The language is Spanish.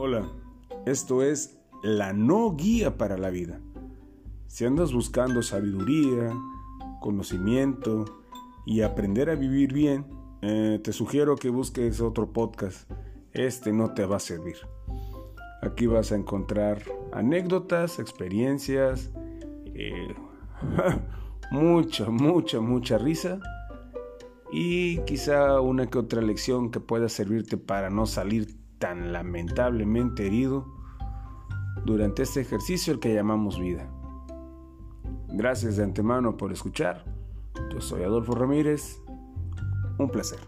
Hola, esto es la no guía para la vida. Si andas buscando sabiduría, conocimiento y aprender a vivir bien, eh, te sugiero que busques otro podcast. Este no te va a servir. Aquí vas a encontrar anécdotas, experiencias, eh, mucha, mucha, mucha risa y quizá una que otra lección que pueda servirte para no salir tan lamentablemente herido durante este ejercicio el que llamamos vida. Gracias de antemano por escuchar. Yo soy Adolfo Ramírez. Un placer.